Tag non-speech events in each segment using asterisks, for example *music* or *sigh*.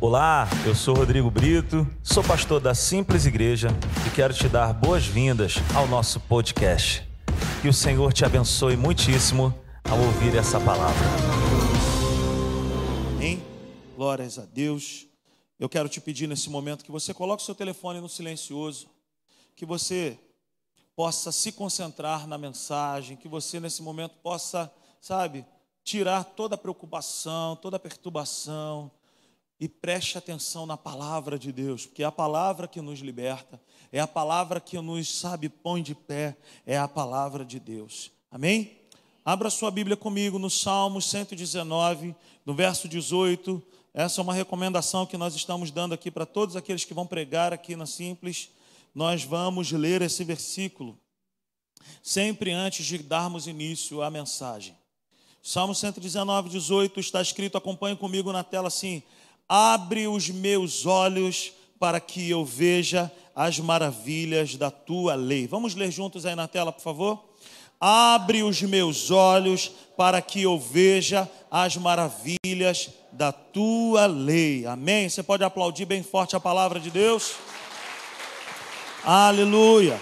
Olá, eu sou Rodrigo Brito, sou pastor da Simples Igreja e quero te dar boas-vindas ao nosso podcast. Que o Senhor te abençoe muitíssimo ao ouvir essa palavra. Amém? Glórias a Deus. Eu quero te pedir nesse momento que você coloque seu telefone no silencioso, que você possa se concentrar na mensagem, que você nesse momento possa, sabe, tirar toda a preocupação, toda a perturbação, e preste atenção na palavra de Deus, porque é a palavra que nos liberta, é a palavra que nos, sabe, põe de pé, é a palavra de Deus. Amém? Abra sua Bíblia comigo no Salmo 119, no verso 18. Essa é uma recomendação que nós estamos dando aqui para todos aqueles que vão pregar aqui na Simples. Nós vamos ler esse versículo sempre antes de darmos início à mensagem. Salmo 119, 18 está escrito, acompanhe comigo na tela assim: abre os meus olhos para que eu veja as maravilhas da tua lei. Vamos ler juntos aí na tela, por favor? Abre os meus olhos para que eu veja as maravilhas da tua lei. Amém? Você pode aplaudir bem forte a palavra de Deus? Aleluia.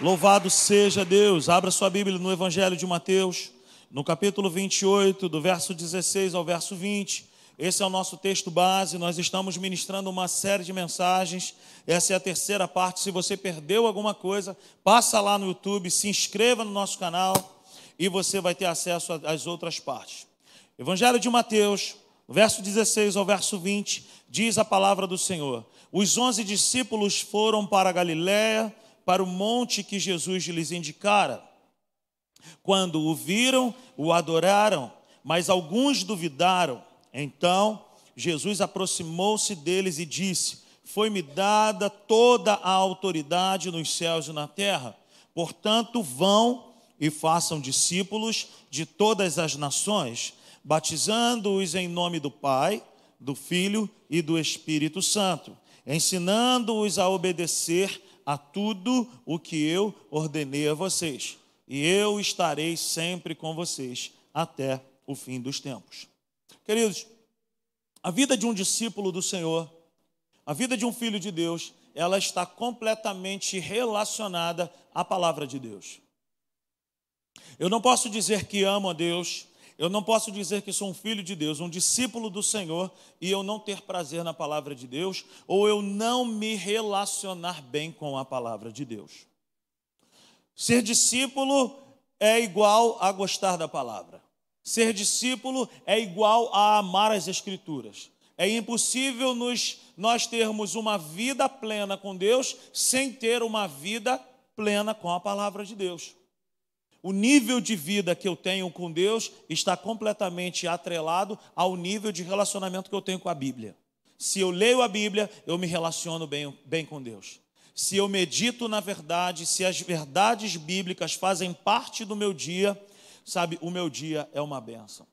Louvado seja Deus. Abra sua Bíblia no Evangelho de Mateus, no capítulo 28, do verso 16 ao verso 20. Esse é o nosso texto base. Nós estamos ministrando uma série de mensagens. Essa é a terceira parte. Se você perdeu alguma coisa, passa lá no YouTube, se inscreva no nosso canal e você vai ter acesso às outras partes. Evangelho de Mateus, verso 16 ao verso 20, diz a palavra do Senhor: Os onze discípulos foram para a Galiléia, para o monte que Jesus lhes indicara. Quando o viram, o adoraram, mas alguns duvidaram. Então Jesus aproximou-se deles e disse: Foi-me dada toda a autoridade nos céus e na terra. Portanto, vão e façam discípulos de todas as nações, batizando-os em nome do Pai, do Filho e do Espírito Santo, ensinando-os a obedecer a tudo o que eu ordenei a vocês. E eu estarei sempre com vocês até o fim dos tempos. Queridos, a vida de um discípulo do Senhor, a vida de um filho de Deus, ela está completamente relacionada à palavra de Deus. Eu não posso dizer que amo a Deus, eu não posso dizer que sou um filho de Deus, um discípulo do Senhor, e eu não ter prazer na palavra de Deus, ou eu não me relacionar bem com a palavra de Deus. Ser discípulo é igual a gostar da palavra. Ser discípulo é igual a amar as Escrituras. É impossível nos, nós termos uma vida plena com Deus sem ter uma vida plena com a palavra de Deus. O nível de vida que eu tenho com Deus está completamente atrelado ao nível de relacionamento que eu tenho com a Bíblia. Se eu leio a Bíblia, eu me relaciono bem, bem com Deus. Se eu medito na verdade, se as verdades bíblicas fazem parte do meu dia, Sabe, o meu dia é uma benção.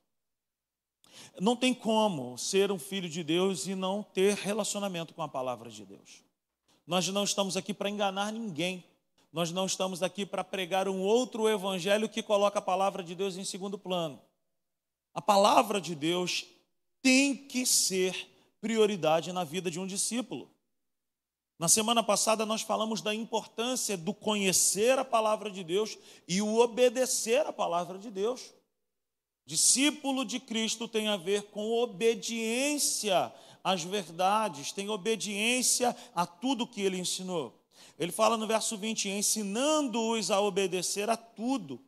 Não tem como ser um filho de Deus e não ter relacionamento com a palavra de Deus. Nós não estamos aqui para enganar ninguém. Nós não estamos aqui para pregar um outro evangelho que coloca a palavra de Deus em segundo plano. A palavra de Deus tem que ser prioridade na vida de um discípulo. Na semana passada nós falamos da importância do conhecer a palavra de Deus e o obedecer a palavra de Deus. Discípulo de Cristo tem a ver com obediência às verdades, tem obediência a tudo que ele ensinou. Ele fala no verso 20: ensinando-os a obedecer a tudo.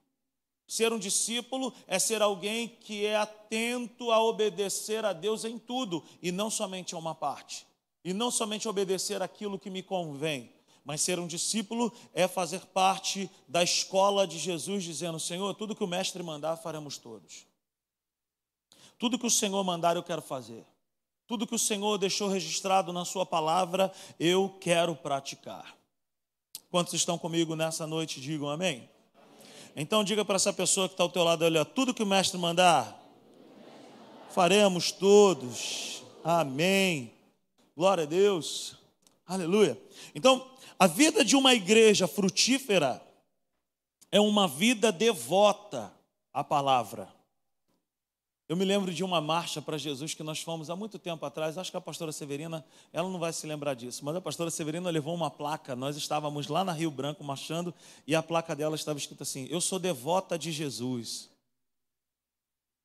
Ser um discípulo é ser alguém que é atento a obedecer a Deus em tudo e não somente a uma parte. E não somente obedecer aquilo que me convém, mas ser um discípulo é fazer parte da escola de Jesus, dizendo: Senhor, tudo que o Mestre mandar, faremos todos. Tudo que o Senhor mandar, eu quero fazer. Tudo que o Senhor deixou registrado na Sua palavra, eu quero praticar. Quantos estão comigo nessa noite, digam amém. Então diga para essa pessoa que está ao teu lado, olha, tudo que o mestre mandar, faremos todos. Amém. Glória a Deus. Aleluia. Então, a vida de uma igreja frutífera é uma vida devota à palavra. Eu me lembro de uma marcha para Jesus que nós fomos há muito tempo atrás. Acho que a pastora Severina, ela não vai se lembrar disso, mas a pastora Severina levou uma placa. Nós estávamos lá na Rio Branco marchando e a placa dela estava escrita assim: Eu sou devota de Jesus.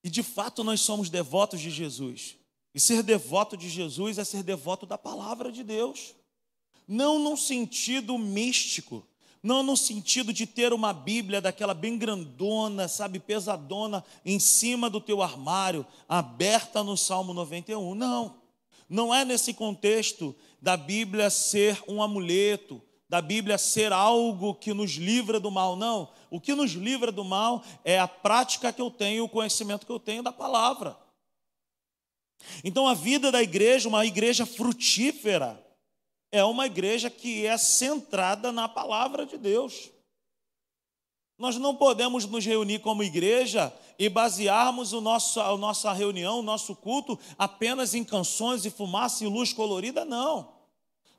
E de fato nós somos devotos de Jesus. E ser devoto de Jesus é ser devoto da palavra de Deus. Não num sentido místico, não no sentido de ter uma Bíblia daquela bem grandona, sabe, pesadona, em cima do teu armário, aberta no Salmo 91. Não. Não é nesse contexto da Bíblia ser um amuleto, da Bíblia ser algo que nos livra do mal. Não. O que nos livra do mal é a prática que eu tenho, o conhecimento que eu tenho da palavra. Então a vida da igreja, uma igreja frutífera, é uma igreja que é centrada na palavra de Deus. Nós não podemos nos reunir como igreja e basearmos o nosso, a nossa reunião, o nosso culto, apenas em canções e fumaça e luz colorida, não.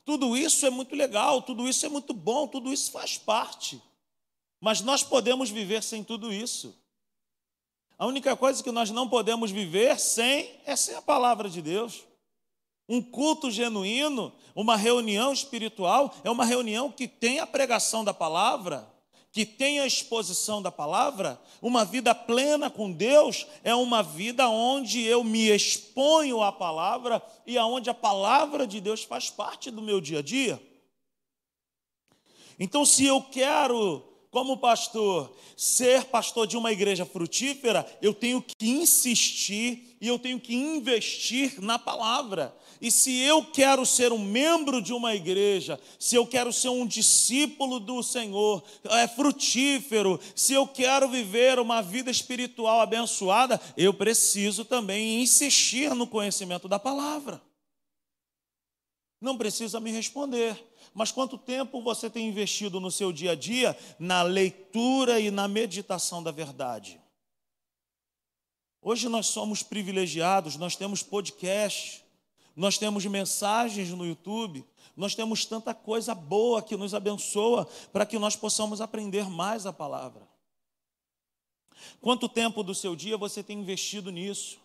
Tudo isso é muito legal, tudo isso é muito bom, tudo isso faz parte. Mas nós podemos viver sem tudo isso. A única coisa que nós não podemos viver sem é sem a palavra de Deus. Um culto genuíno, uma reunião espiritual, é uma reunião que tem a pregação da palavra, que tem a exposição da palavra. Uma vida plena com Deus é uma vida onde eu me exponho à palavra e aonde a palavra de Deus faz parte do meu dia a dia. Então, se eu quero como pastor, ser pastor de uma igreja frutífera, eu tenho que insistir e eu tenho que investir na palavra. E se eu quero ser um membro de uma igreja, se eu quero ser um discípulo do Senhor, é frutífero, se eu quero viver uma vida espiritual abençoada, eu preciso também insistir no conhecimento da palavra. Não precisa me responder, mas quanto tempo você tem investido no seu dia a dia na leitura e na meditação da verdade? Hoje nós somos privilegiados, nós temos podcast, nós temos mensagens no YouTube, nós temos tanta coisa boa que nos abençoa para que nós possamos aprender mais a palavra. Quanto tempo do seu dia você tem investido nisso?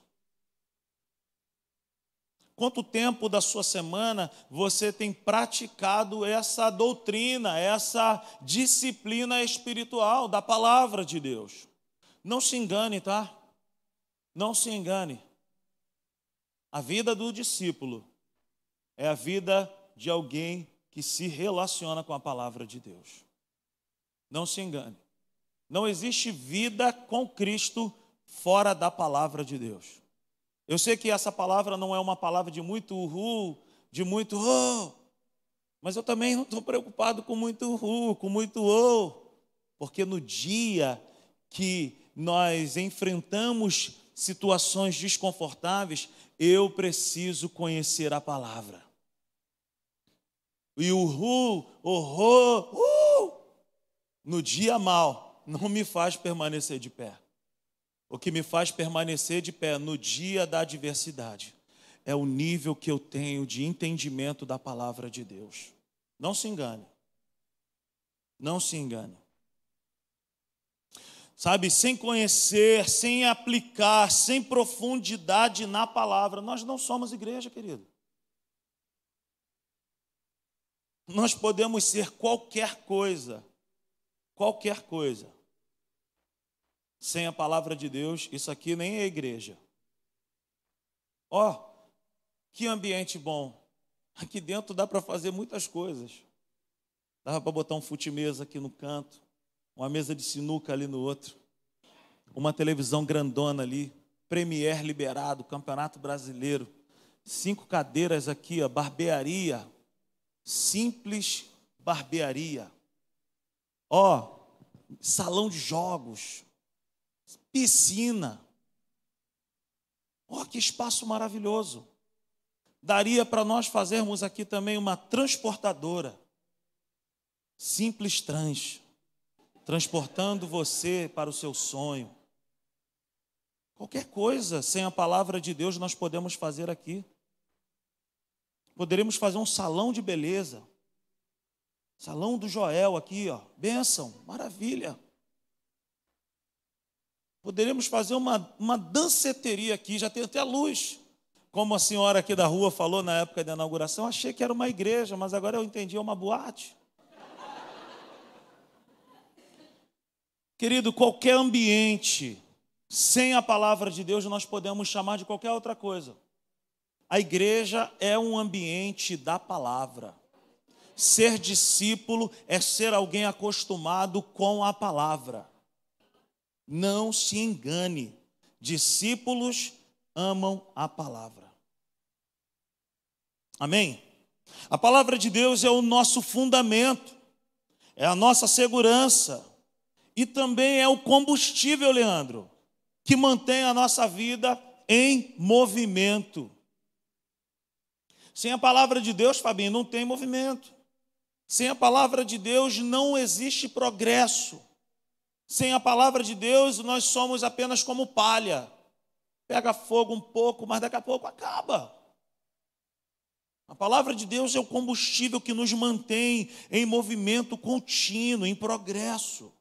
Quanto tempo da sua semana você tem praticado essa doutrina, essa disciplina espiritual da palavra de Deus? Não se engane, tá? Não se engane. A vida do discípulo é a vida de alguém que se relaciona com a palavra de Deus. Não se engane. Não existe vida com Cristo fora da palavra de Deus. Eu sei que essa palavra não é uma palavra de muito uhul, de muito oh, mas eu também não estou preocupado com muito uhul, com muito oh, porque no dia que nós enfrentamos situações desconfortáveis, eu preciso conhecer a palavra. E o ru, horror, uh, no dia mal, não me faz permanecer de pé. O que me faz permanecer de pé no dia da adversidade é o nível que eu tenho de entendimento da palavra de Deus. Não se engane. Não se engane. Sabe, sem conhecer, sem aplicar, sem profundidade na palavra, nós não somos igreja, querido. Nós podemos ser qualquer coisa, qualquer coisa, sem a palavra de Deus, isso aqui nem é igreja. Ó, oh, que ambiente bom. Aqui dentro dá para fazer muitas coisas. Dava para botar um fute-mesa aqui no canto, uma mesa de sinuca ali no outro, uma televisão grandona ali, Premier liberado, Campeonato Brasileiro, cinco cadeiras aqui, ó, barbearia, simples barbearia. Ó, salão de jogos, piscina. Oh, que espaço maravilhoso. Daria para nós fazermos aqui também uma transportadora. Simples trans. Transportando você para o seu sonho. Qualquer coisa sem a palavra de Deus nós podemos fazer aqui. Poderíamos fazer um salão de beleza. Salão do Joel aqui, ó. Bênção, maravilha. Poderíamos fazer uma, uma danceteria aqui, já tem até luz. Como a senhora aqui da rua falou na época da inauguração, achei que era uma igreja, mas agora eu entendi, é uma boate. Querido, qualquer ambiente sem a palavra de Deus nós podemos chamar de qualquer outra coisa. A igreja é um ambiente da palavra. Ser discípulo é ser alguém acostumado com a palavra. Não se engane, discípulos amam a palavra. Amém? A palavra de Deus é o nosso fundamento, é a nossa segurança e também é o combustível, Leandro, que mantém a nossa vida em movimento. Sem a palavra de Deus, Fabinho, não tem movimento. Sem a palavra de Deus não existe progresso. Sem a palavra de Deus, nós somos apenas como palha. Pega fogo um pouco, mas daqui a pouco acaba. A palavra de Deus é o combustível que nos mantém em movimento contínuo, em progresso.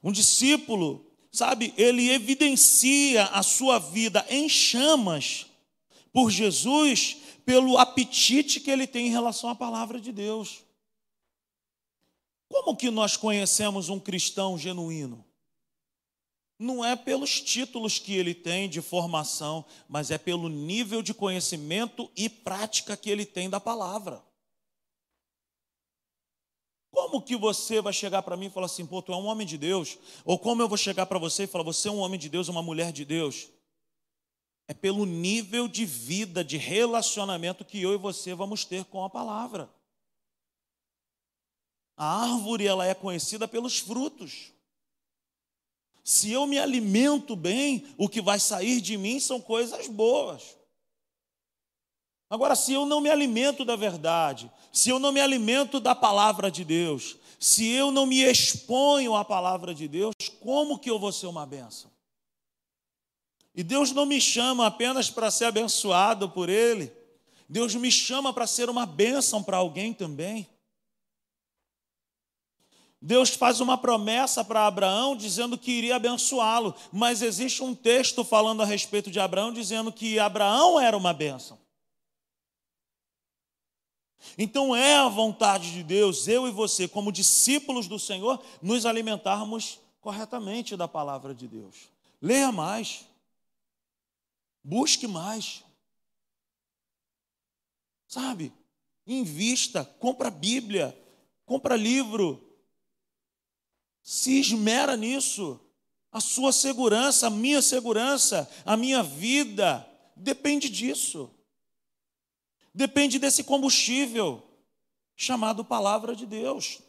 Um discípulo, sabe, ele evidencia a sua vida em chamas por Jesus, pelo apetite que ele tem em relação à palavra de Deus. Como que nós conhecemos um cristão genuíno? Não é pelos títulos que ele tem de formação, mas é pelo nível de conhecimento e prática que ele tem da palavra. Como que você vai chegar para mim e falar assim, pô, tu é um homem de Deus? Ou como eu vou chegar para você e falar, você é um homem de Deus, uma mulher de Deus? É pelo nível de vida, de relacionamento que eu e você vamos ter com a palavra. A árvore ela é conhecida pelos frutos. Se eu me alimento bem, o que vai sair de mim são coisas boas. Agora, se eu não me alimento da verdade, se eu não me alimento da palavra de Deus, se eu não me exponho à palavra de Deus, como que eu vou ser uma bênção? E Deus não me chama apenas para ser abençoado por Ele, Deus me chama para ser uma bênção para alguém também. Deus faz uma promessa para Abraão dizendo que iria abençoá-lo, mas existe um texto falando a respeito de Abraão dizendo que Abraão era uma bênção. Então é a vontade de Deus, eu e você, como discípulos do Senhor, nos alimentarmos corretamente da palavra de Deus. Leia mais, busque mais, sabe? Invista, compra Bíblia, compra livro, se esmera nisso. A sua segurança, a minha segurança, a minha vida depende disso. Depende desse combustível chamado palavra de Deus.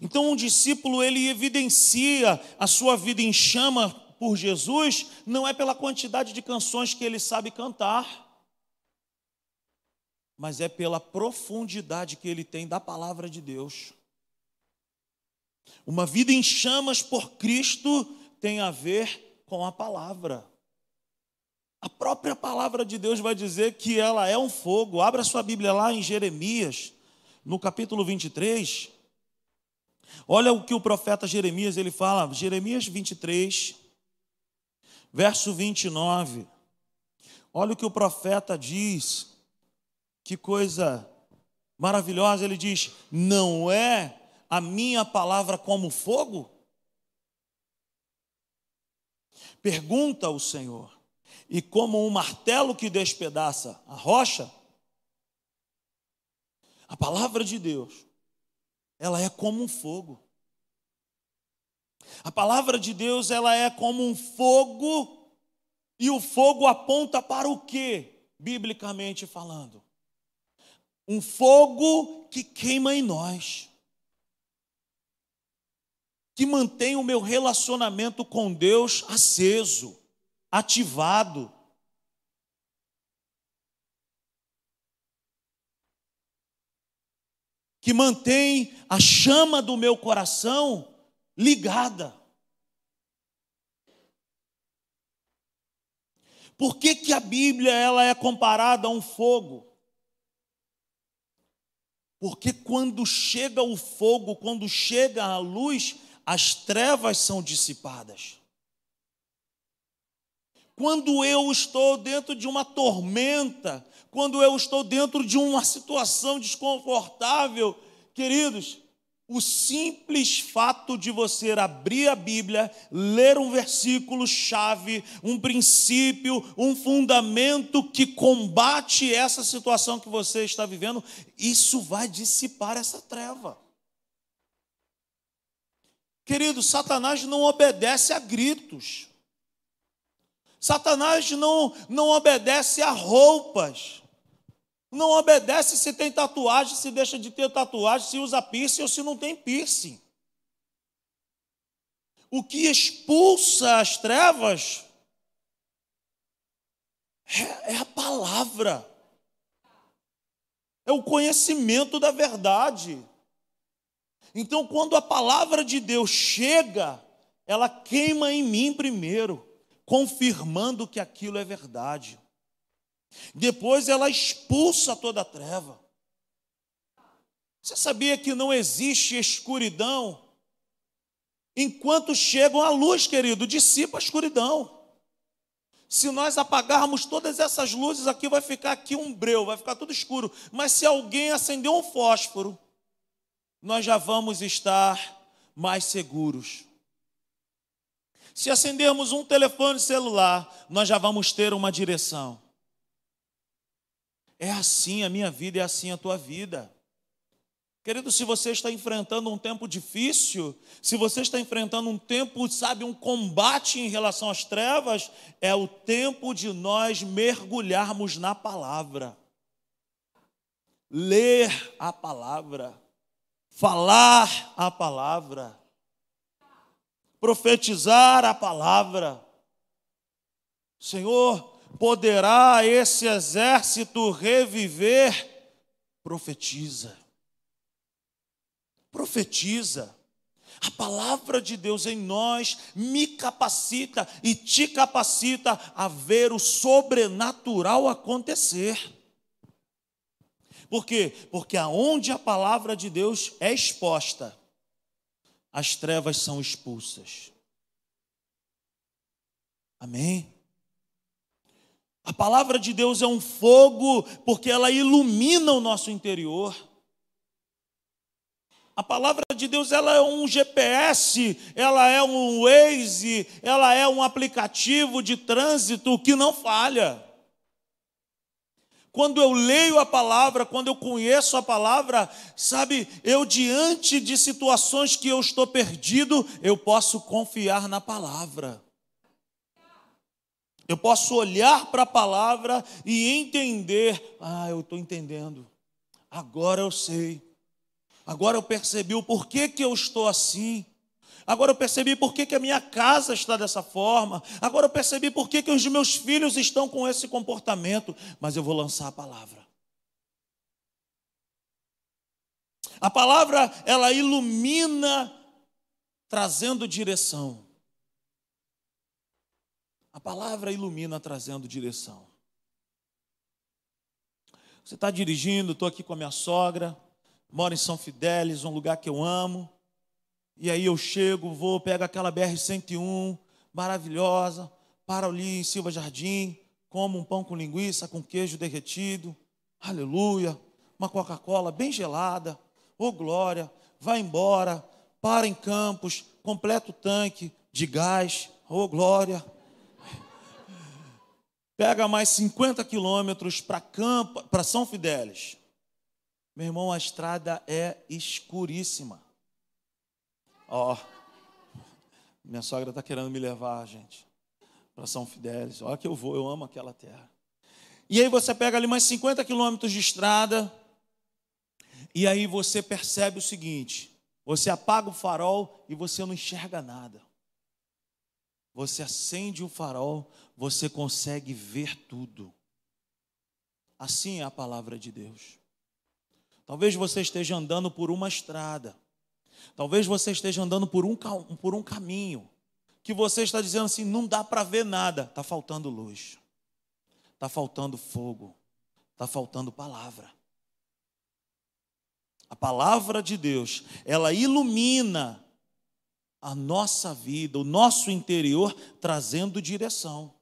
Então, um discípulo ele evidencia a sua vida em chama por Jesus, não é pela quantidade de canções que ele sabe cantar, mas é pela profundidade que ele tem da palavra de Deus. Uma vida em chamas por Cristo tem a ver com a palavra. A própria palavra de Deus vai dizer que ela é um fogo. Abra sua Bíblia lá em Jeremias, no capítulo 23. Olha o que o profeta Jeremias ele fala, Jeremias 23, verso 29. Olha o que o profeta diz. Que coisa maravilhosa, ele diz: "Não é a minha palavra como fogo? Pergunta o Senhor. E como um martelo que despedaça a rocha, a palavra de Deus, ela é como um fogo. A palavra de Deus, ela é como um fogo, e o fogo aponta para o que, biblicamente falando? Um fogo que queima em nós que mantém o meu relacionamento com Deus aceso, ativado. Que mantém a chama do meu coração ligada. Por que, que a Bíblia ela é comparada a um fogo? Porque quando chega o fogo, quando chega a luz, as trevas são dissipadas. Quando eu estou dentro de uma tormenta, quando eu estou dentro de uma situação desconfortável, queridos, o simples fato de você abrir a Bíblia, ler um versículo chave, um princípio, um fundamento que combate essa situação que você está vivendo, isso vai dissipar essa treva. Querido, Satanás não obedece a gritos. Satanás não, não obedece a roupas. Não obedece se tem tatuagem, se deixa de ter tatuagem, se usa piercing ou se não tem piercing. O que expulsa as trevas é, é a palavra, é o conhecimento da verdade. Então, quando a palavra de Deus chega, ela queima em mim primeiro, confirmando que aquilo é verdade. Depois ela expulsa toda a treva. Você sabia que não existe escuridão? Enquanto chegam a luz, querido, dissipa a escuridão. Se nós apagarmos todas essas luzes aqui, vai ficar aqui um breu, vai ficar tudo escuro. Mas se alguém acender um fósforo, nós já vamos estar mais seguros. Se acendermos um telefone celular, nós já vamos ter uma direção. É assim a minha vida, é assim a tua vida. Querido, se você está enfrentando um tempo difícil, se você está enfrentando um tempo, sabe, um combate em relação às trevas, é o tempo de nós mergulharmos na palavra. Ler a palavra, falar a palavra, profetizar a palavra. Senhor, Poderá esse exército reviver? Profetiza. Profetiza. A palavra de Deus em nós me capacita e te capacita a ver o sobrenatural acontecer. Por quê? Porque aonde a palavra de Deus é exposta, as trevas são expulsas. Amém? A palavra de Deus é um fogo porque ela ilumina o nosso interior. A palavra de Deus ela é um GPS, ela é um Waze, ela é um aplicativo de trânsito que não falha. Quando eu leio a palavra, quando eu conheço a palavra, sabe, eu diante de situações que eu estou perdido, eu posso confiar na palavra. Eu posso olhar para a palavra e entender. Ah, eu estou entendendo. Agora eu sei. Agora eu percebi o porquê que eu estou assim. Agora eu percebi por que, que a minha casa está dessa forma. Agora eu percebi por que, que os meus filhos estão com esse comportamento. Mas eu vou lançar a palavra. A palavra, ela ilumina, trazendo direção. A palavra ilumina trazendo direção. Você está dirigindo, estou aqui com a minha sogra, moro em São Fidélis, um lugar que eu amo. E aí eu chego, vou, pego aquela BR-101, maravilhosa, paro ali em Silva Jardim, como um pão com linguiça, com queijo derretido, aleluia, uma Coca-Cola bem gelada, ô oh, glória, vai embora, para em Campos, completa o tanque de gás, ô oh, glória, pega mais 50 quilômetros para São Fidélis. Meu irmão, a estrada é escuríssima. Ó, oh, minha sogra está querendo me levar, gente, para São Fidélis. Olha que eu vou, eu amo aquela terra. E aí você pega ali mais 50 quilômetros de estrada, e aí você percebe o seguinte: você apaga o farol e você não enxerga nada. Você acende o farol, você consegue ver tudo. Assim é a palavra de Deus. Talvez você esteja andando por uma estrada, talvez você esteja andando por um, por um caminho, que você está dizendo assim: não dá para ver nada, está faltando luz, está faltando fogo, está faltando palavra. A palavra de Deus, ela ilumina a nossa vida, o nosso interior, trazendo direção.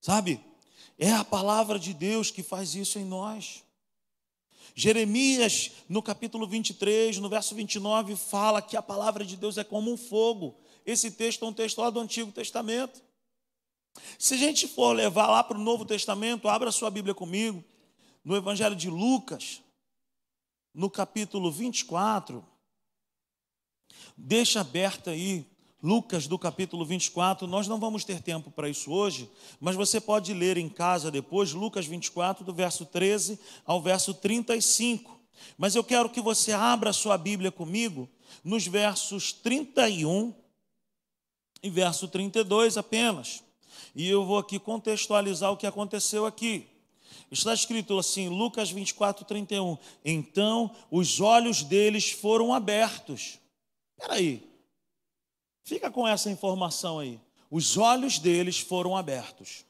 Sabe? É a palavra de Deus que faz isso em nós. Jeremias, no capítulo 23, no verso 29, fala que a palavra de Deus é como um fogo. Esse texto é um texto lá do Antigo Testamento. Se a gente for levar lá para o Novo Testamento, abra sua Bíblia comigo, no Evangelho de Lucas, no capítulo 24, deixa aberta aí, Lucas do capítulo 24, nós não vamos ter tempo para isso hoje, mas você pode ler em casa depois, Lucas 24, do verso 13 ao verso 35. Mas eu quero que você abra a sua Bíblia comigo nos versos 31 e verso 32 apenas. E eu vou aqui contextualizar o que aconteceu aqui. Está escrito assim, Lucas 24, 31. Então os olhos deles foram abertos. Espera aí, fica com essa informação aí. Os olhos deles foram abertos.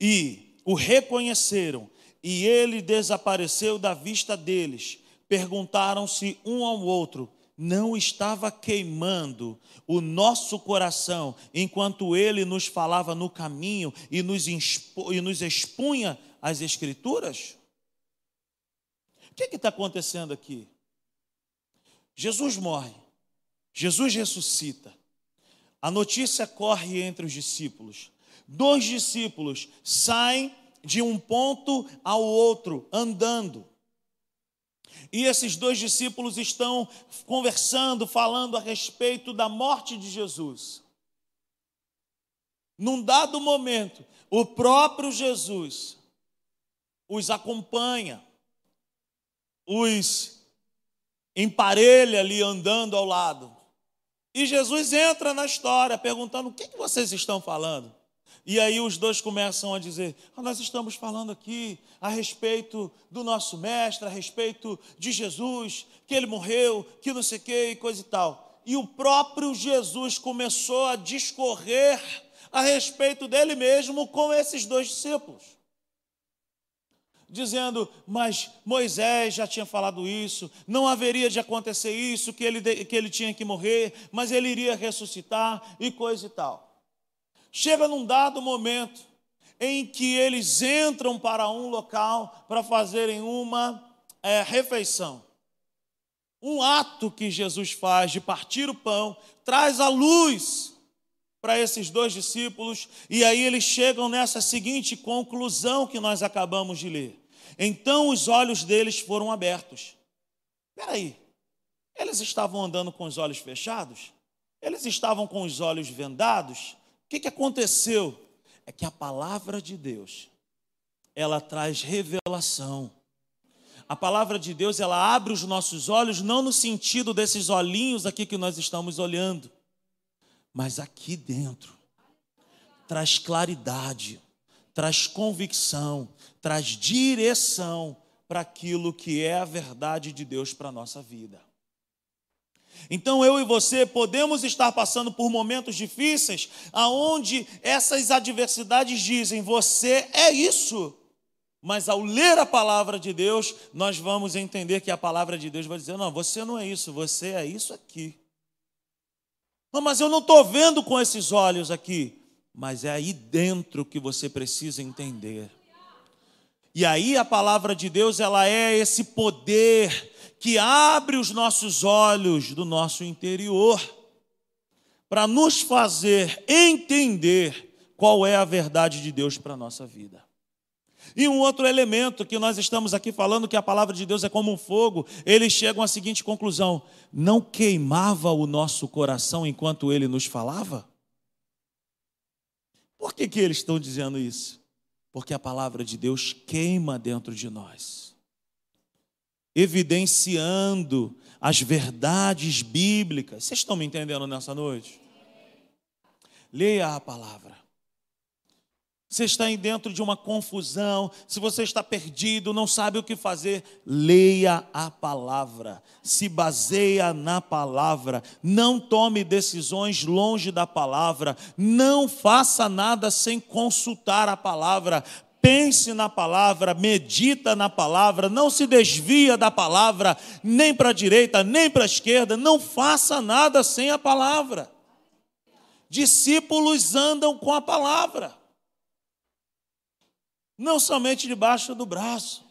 E o reconheceram, e ele desapareceu da vista deles. Perguntaram-se um ao outro: não estava queimando o nosso coração enquanto ele nos falava no caminho e nos, e nos expunha as Escrituras? O que está acontecendo aqui? Jesus morre, Jesus ressuscita, a notícia corre entre os discípulos. Dois discípulos saem de um ponto ao outro andando. E esses dois discípulos estão conversando, falando a respeito da morte de Jesus. Num dado momento, o próprio Jesus os acompanha, os emparelha ali andando ao lado. E Jesus entra na história perguntando: o que, vocês estão falando? E aí os dois começam a dizer: ah, Nós estamos falando aqui a respeito do nosso mestre, a respeito de Jesus, que ele morreu, que não sei o que e coisa e tal. E o próprio Jesus começou a discorrer a respeito dele mesmo com esses dois discípulos. Dizendo, mas Moisés já tinha falado isso, não haveria de acontecer isso, que ele, que ele tinha que morrer, mas ele iria ressuscitar e coisa e tal. Chega num dado momento em que eles entram para um local para fazerem uma é, refeição. Um ato que Jesus faz de partir o pão traz a luz para esses dois discípulos, e aí eles chegam nessa seguinte conclusão que nós acabamos de ler. Então os olhos deles foram abertos. Espera aí, eles estavam andando com os olhos fechados? Eles estavam com os olhos vendados? O que, que aconteceu? É que a palavra de Deus, ela traz revelação. A palavra de Deus, ela abre os nossos olhos, não no sentido desses olhinhos aqui que nós estamos olhando, mas aqui dentro. Traz claridade, traz convicção, traz direção para aquilo que é a verdade de Deus para a nossa vida. Então eu e você podemos estar passando por momentos difíceis, aonde essas adversidades dizem: você é isso. Mas ao ler a palavra de Deus, nós vamos entender que a palavra de Deus vai dizer: não, você não é isso, você é isso aqui. Não, mas eu não estou vendo com esses olhos aqui. Mas é aí dentro que você precisa entender. E aí a palavra de Deus, ela é esse poder que abre os nossos olhos do nosso interior para nos fazer entender qual é a verdade de Deus para a nossa vida. E um outro elemento que nós estamos aqui falando, que a palavra de Deus é como um fogo, eles chegam à seguinte conclusão: não queimava o nosso coração enquanto ele nos falava? Por que, que eles estão dizendo isso? Porque a palavra de Deus queima dentro de nós evidenciando as verdades bíblicas. Vocês estão me entendendo nessa noite? Leia a palavra. Você está aí dentro de uma confusão, se você está perdido, não sabe o que fazer, leia a palavra, se baseia na palavra, não tome decisões longe da palavra, não faça nada sem consultar a palavra, pense na palavra, medita na palavra, não se desvia da palavra, nem para a direita, nem para a esquerda, não faça nada sem a palavra. Discípulos andam com a palavra, não somente debaixo do braço,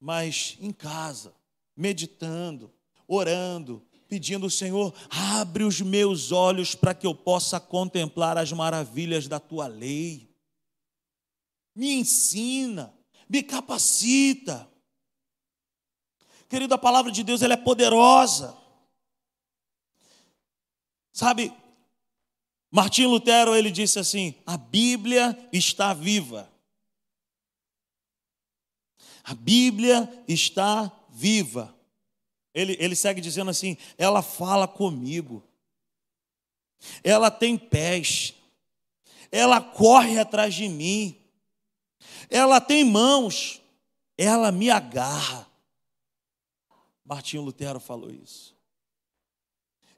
mas em casa, meditando, orando, pedindo: Senhor, abre os meus olhos para que eu possa contemplar as maravilhas da tua lei. Me ensina, me capacita. Querido, a palavra de Deus ela é poderosa. Sabe, Martim Lutero ele disse assim: a Bíblia está viva. A Bíblia está viva. Ele, ele segue dizendo assim: ela fala comigo, ela tem pés, ela corre atrás de mim, ela tem mãos, ela me agarra. Martinho Lutero falou isso.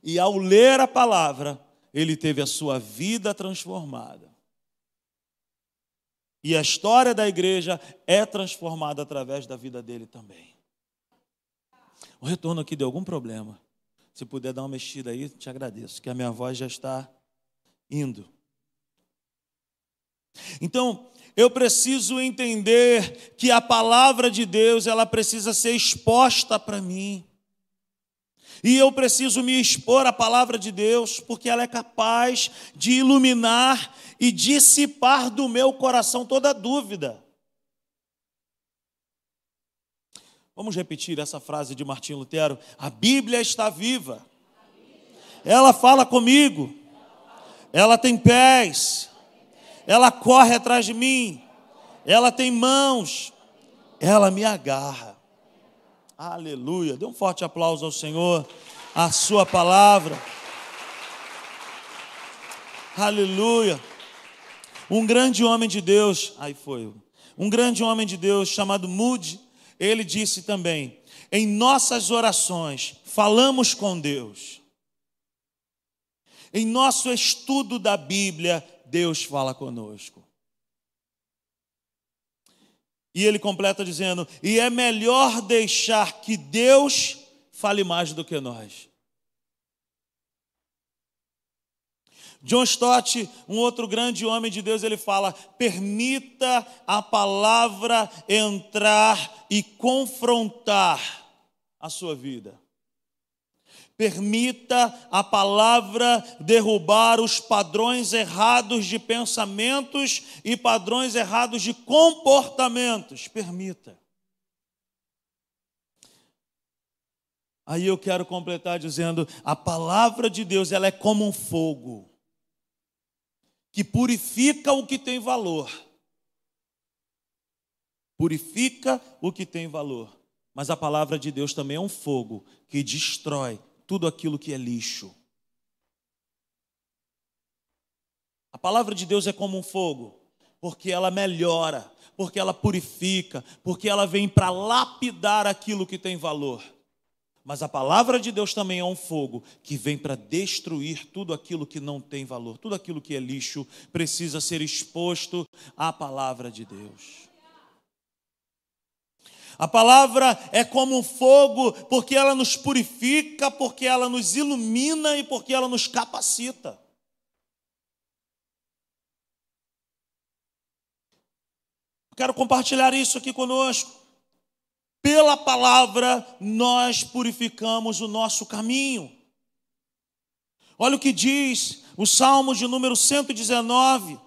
E ao ler a palavra, ele teve a sua vida transformada. E a história da igreja é transformada através da vida dele também. O retorno aqui deu algum problema. Se puder dar uma mexida aí, te agradeço, que a minha voz já está indo. Então, eu preciso entender que a palavra de Deus, ela precisa ser exposta para mim. E eu preciso me expor à palavra de Deus, porque ela é capaz de iluminar e dissipar do meu coração toda dúvida. Vamos repetir essa frase de Martinho Lutero: A Bíblia está viva. Ela fala comigo. Ela tem pés. Ela corre atrás de mim. Ela tem mãos. Ela me agarra. Aleluia. Dê um forte aplauso ao Senhor, a sua palavra. Aleluia. Um grande homem de Deus, aí foi, um grande homem de Deus chamado Moody, ele disse também: em nossas orações falamos com Deus. Em nosso estudo da Bíblia, Deus fala conosco. E ele completa dizendo: e é melhor deixar que Deus fale mais do que nós. John Stott, um outro grande homem de Deus, ele fala: permita a palavra entrar e confrontar a sua vida. Permita a palavra derrubar os padrões errados de pensamentos e padrões errados de comportamentos. Permita. Aí eu quero completar dizendo: a palavra de Deus ela é como um fogo que purifica o que tem valor. Purifica o que tem valor. Mas a palavra de Deus também é um fogo que destrói tudo aquilo que é lixo. A palavra de Deus é como um fogo, porque ela melhora, porque ela purifica, porque ela vem para lapidar aquilo que tem valor. Mas a palavra de Deus também é um fogo que vem para destruir tudo aquilo que não tem valor, tudo aquilo que é lixo precisa ser exposto à palavra de Deus. A palavra é como um fogo, porque ela nos purifica, porque ela nos ilumina e porque ela nos capacita. Quero compartilhar isso aqui conosco. Pela palavra nós purificamos o nosso caminho. Olha o que diz o Salmo de número 119.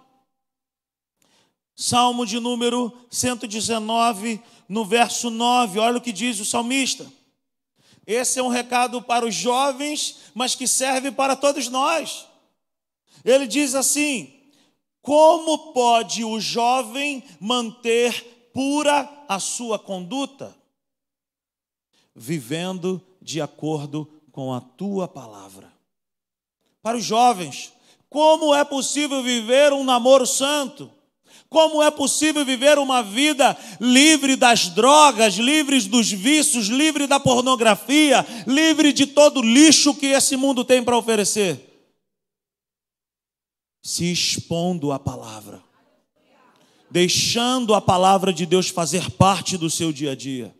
Salmo de número 119, no verso 9, olha o que diz o salmista. Esse é um recado para os jovens, mas que serve para todos nós. Ele diz assim: Como pode o jovem manter pura a sua conduta? Vivendo de acordo com a tua palavra. Para os jovens, como é possível viver um namoro santo? Como é possível viver uma vida livre das drogas, livre dos vícios, livre da pornografia, livre de todo o lixo que esse mundo tem para oferecer? Se expondo à palavra. deixando a palavra de Deus fazer parte do seu dia a dia.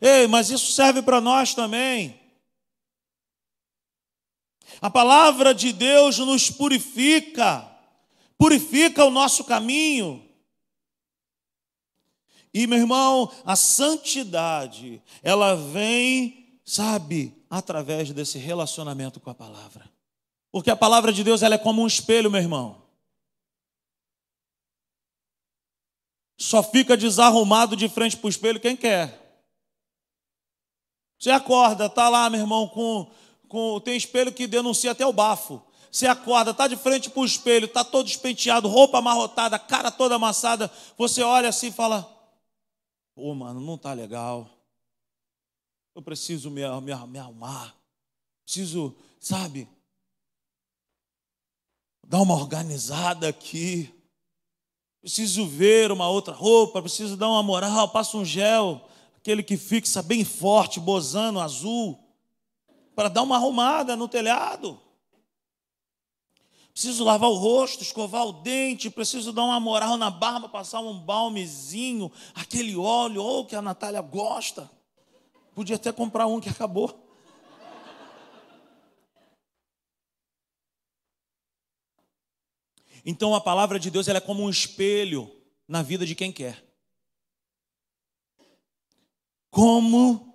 Ei, mas isso serve para nós também. A palavra de Deus nos purifica, purifica o nosso caminho. E, meu irmão, a santidade, ela vem, sabe, através desse relacionamento com a palavra. Porque a palavra de Deus, ela é como um espelho, meu irmão. Só fica desarrumado de frente para o espelho quem quer. Você acorda, tá lá, meu irmão, com, com tem espelho que denuncia até o bafo. Você acorda, tá de frente para o espelho, tá todo despenteado, roupa amarrotada, cara toda amassada. Você olha assim e fala: Pô, mano, não tá legal. Eu preciso me, me, me arrumar. Preciso, sabe, dar uma organizada aqui preciso ver uma outra roupa, preciso dar uma moral, passa um gel, aquele que fixa bem forte, bozano, azul, para dar uma arrumada no telhado. Preciso lavar o rosto, escovar o dente, preciso dar uma moral na barba, passar um balmezinho, aquele óleo, ou que a Natália gosta. Podia até comprar um que acabou. Então a palavra de Deus ela é como um espelho na vida de quem quer. Como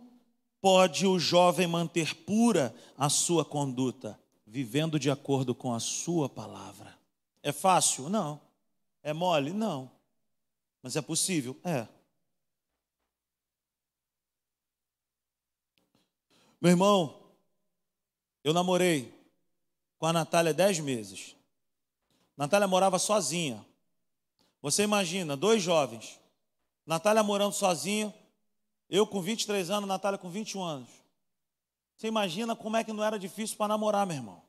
pode o jovem manter pura a sua conduta, vivendo de acordo com a sua palavra? É fácil? Não. É mole? Não. Mas é possível? É. Meu irmão, eu namorei com a Natália dez meses. Natália morava sozinha. Você imagina, dois jovens. Natália morando sozinha, eu com 23 anos, Natália com 21 anos. Você imagina como é que não era difícil para namorar, meu irmão.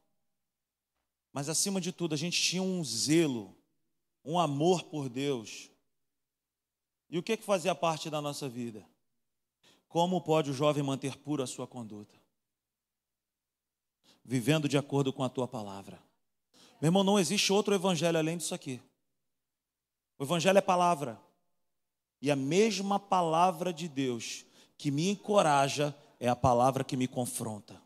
Mas acima de tudo, a gente tinha um zelo, um amor por Deus. E o que que fazia parte da nossa vida? Como pode o jovem manter pura a sua conduta? Vivendo de acordo com a tua palavra. Meu irmão, não existe outro evangelho além disso aqui. O evangelho é palavra. E a mesma palavra de Deus que me encoraja é a palavra que me confronta.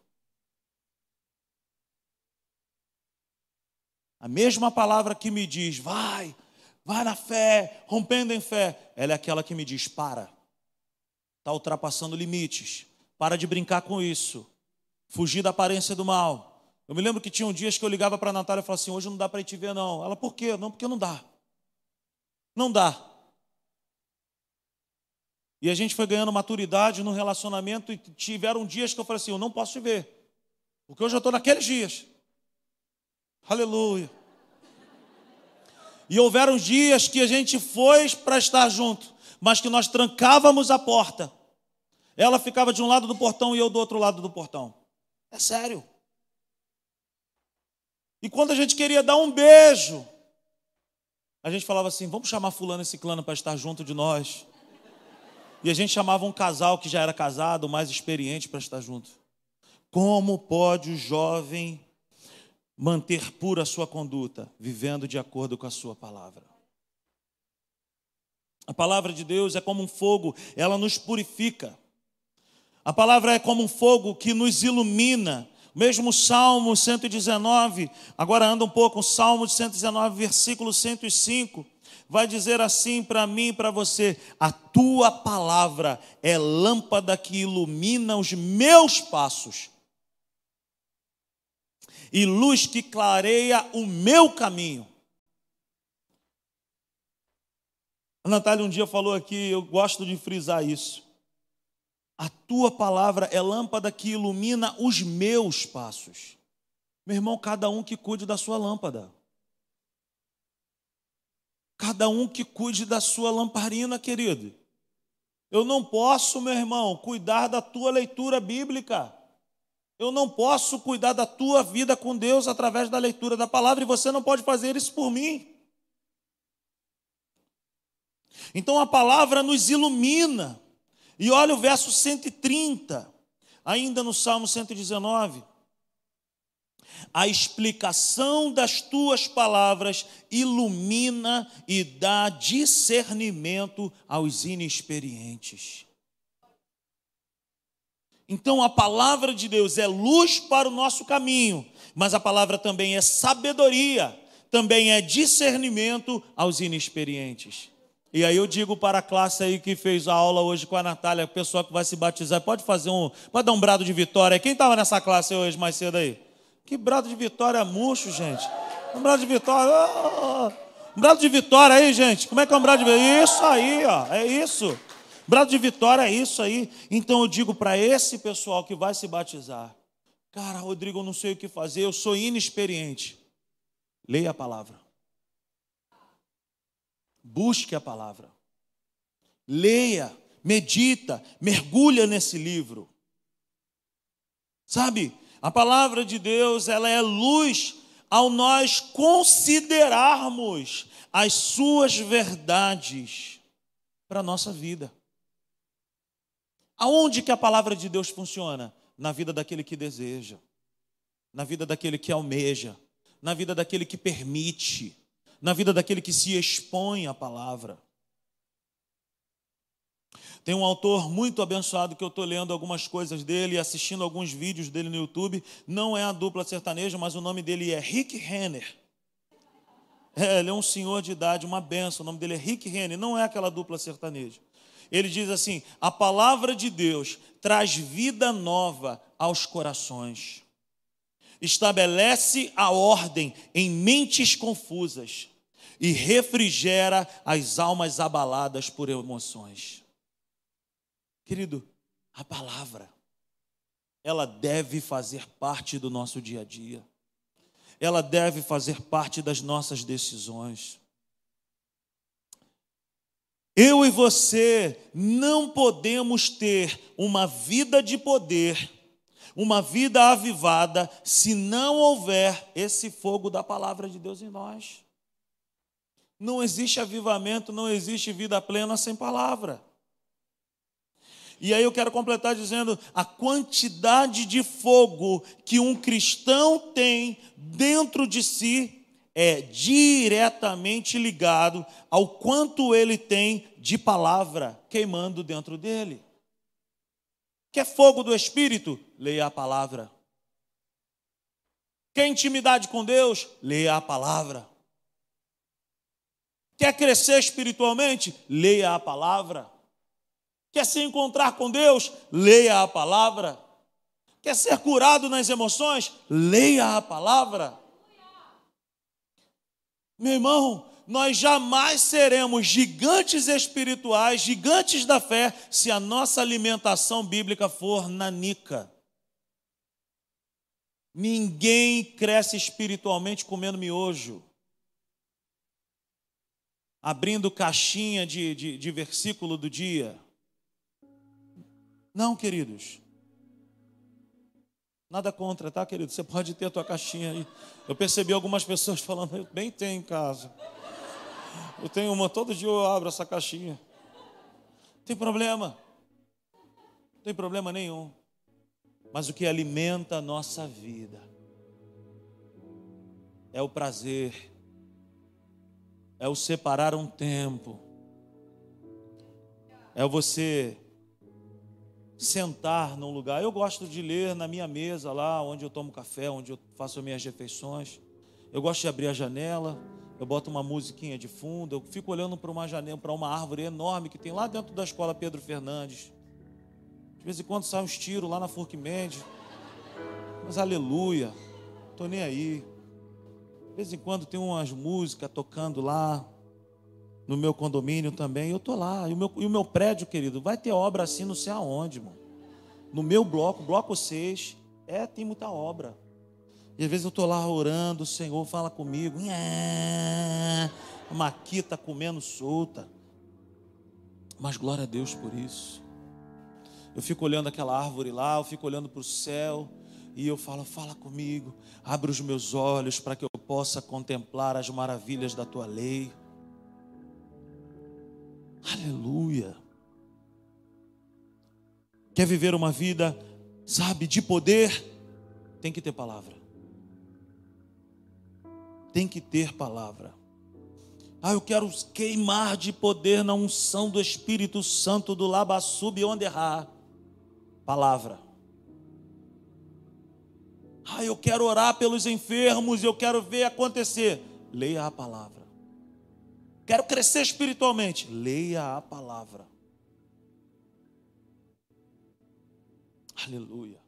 A mesma palavra que me diz, vai, vai na fé, rompendo em fé, ela é aquela que me diz, para, está ultrapassando limites, para de brincar com isso, fugir da aparência do mal. Eu me lembro que tinham dias que eu ligava para a Natália e falava assim: hoje não dá para ir te ver, não. Ela, por quê? Não, porque não dá. Não dá. E a gente foi ganhando maturidade no relacionamento e tiveram dias que eu falei assim: eu não posso te ver, porque eu já estou naqueles dias. Aleluia. E houveram dias que a gente foi para estar junto, mas que nós trancávamos a porta. Ela ficava de um lado do portão e eu do outro lado do portão. É sério. E quando a gente queria dar um beijo, a gente falava assim: vamos chamar Fulano e Ciclano para estar junto de nós. E a gente chamava um casal que já era casado, mais experiente, para estar junto. Como pode o jovem manter pura a sua conduta, vivendo de acordo com a sua palavra? A palavra de Deus é como um fogo, ela nos purifica. A palavra é como um fogo que nos ilumina, mesmo Salmo 119, agora anda um pouco, o Salmo 119, versículo 105, vai dizer assim para mim e para você: A tua palavra é lâmpada que ilumina os meus passos e luz que clareia o meu caminho. A Natália um dia falou aqui, eu gosto de frisar isso. A tua palavra é lâmpada que ilumina os meus passos. Meu irmão, cada um que cuide da sua lâmpada. Cada um que cuide da sua lamparina, querido. Eu não posso, meu irmão, cuidar da tua leitura bíblica. Eu não posso cuidar da tua vida com Deus através da leitura da palavra e você não pode fazer isso por mim. Então a palavra nos ilumina. E olha o verso 130, ainda no Salmo 119. A explicação das tuas palavras ilumina e dá discernimento aos inexperientes. Então a palavra de Deus é luz para o nosso caminho, mas a palavra também é sabedoria, também é discernimento aos inexperientes. E aí eu digo para a classe aí que fez a aula hoje com a Natália, o pessoal que vai se batizar, pode fazer um, pode dar um brado de vitória. Quem estava nessa classe hoje mais cedo aí? Que brado de vitória murcho, gente. Um brado de vitória. Um brado de vitória aí, gente. Como é que é um brado de vitória? Isso aí, ó. É isso. Brado de vitória é isso aí. Então eu digo para esse pessoal que vai se batizar: Cara, Rodrigo, eu não sei o que fazer, eu sou inexperiente. Leia a palavra. Busque a palavra. Leia, medita, mergulha nesse livro. Sabe, a palavra de Deus, ela é luz ao nós considerarmos as suas verdades para a nossa vida. Aonde que a palavra de Deus funciona? Na vida daquele que deseja, na vida daquele que almeja, na vida daquele que permite, na vida daquele que se expõe à palavra. Tem um autor muito abençoado que eu estou lendo algumas coisas dele e assistindo alguns vídeos dele no YouTube. Não é a dupla sertaneja, mas o nome dele é Rick Renner. É, ele é um senhor de idade, uma benção. O nome dele é Rick Renner, não é aquela dupla sertaneja. Ele diz assim: a palavra de Deus traz vida nova aos corações, estabelece a ordem em mentes confusas e refrigera as almas abaladas por emoções. Querido, a palavra, ela deve fazer parte do nosso dia a dia, ela deve fazer parte das nossas decisões. Eu e você não podemos ter uma vida de poder, uma vida avivada, se não houver esse fogo da palavra de Deus em nós. Não existe avivamento, não existe vida plena sem palavra. E aí eu quero completar dizendo a quantidade de fogo que um cristão tem dentro de si é diretamente ligado ao quanto ele tem de palavra queimando dentro dele. Quer fogo do Espírito? Leia a palavra. Quer intimidade com Deus? Leia a palavra. Quer crescer espiritualmente? Leia a palavra. Quer se encontrar com Deus? Leia a palavra. Quer ser curado nas emoções? Leia a palavra. Meu irmão, nós jamais seremos gigantes espirituais, gigantes da fé, se a nossa alimentação bíblica for nanica. Ninguém cresce espiritualmente comendo miojo, abrindo caixinha de, de, de versículo do dia. Não, queridos. Nada contra, tá, querido? Você pode ter a tua caixinha aí. Eu percebi algumas pessoas *laughs* falando, eu bem tenho em casa. Eu tenho uma, todo dia eu abro essa caixinha. Não tem problema. Não tem problema nenhum. Mas o que alimenta a nossa vida é o prazer, é o separar um tempo, é você sentar num lugar. Eu gosto de ler na minha mesa lá, onde eu tomo café, onde eu faço as minhas refeições. Eu gosto de abrir a janela, eu boto uma musiquinha de fundo, eu fico olhando para uma janela, para uma árvore enorme que tem lá dentro da escola Pedro Fernandes. De vez em quando sai uns tiros lá na Fork Mendes. Mas aleluia, estou nem aí. De vez em quando tem umas músicas tocando lá no meu condomínio também, eu estou lá. E o, meu, e o meu prédio, querido, vai ter obra assim não sei aonde, irmão. No meu bloco, bloco 6, é, tem muita obra. E às vezes eu estou lá orando, o Senhor fala comigo, a maquita comendo solta. Mas glória a Deus por isso. Eu fico olhando aquela árvore lá, eu fico olhando para o céu, e eu falo, fala comigo, abre os meus olhos para que eu possa contemplar as maravilhas da tua lei. Aleluia. Quer viver uma vida, sabe, de poder? Tem que ter palavra. tem que ter palavra. Ah, eu quero queimar de poder na unção do Espírito Santo do Labassub onde errar. Palavra. Ah, eu quero orar pelos enfermos, eu quero ver acontecer. Leia a palavra. Quero crescer espiritualmente. Leia a palavra. Aleluia.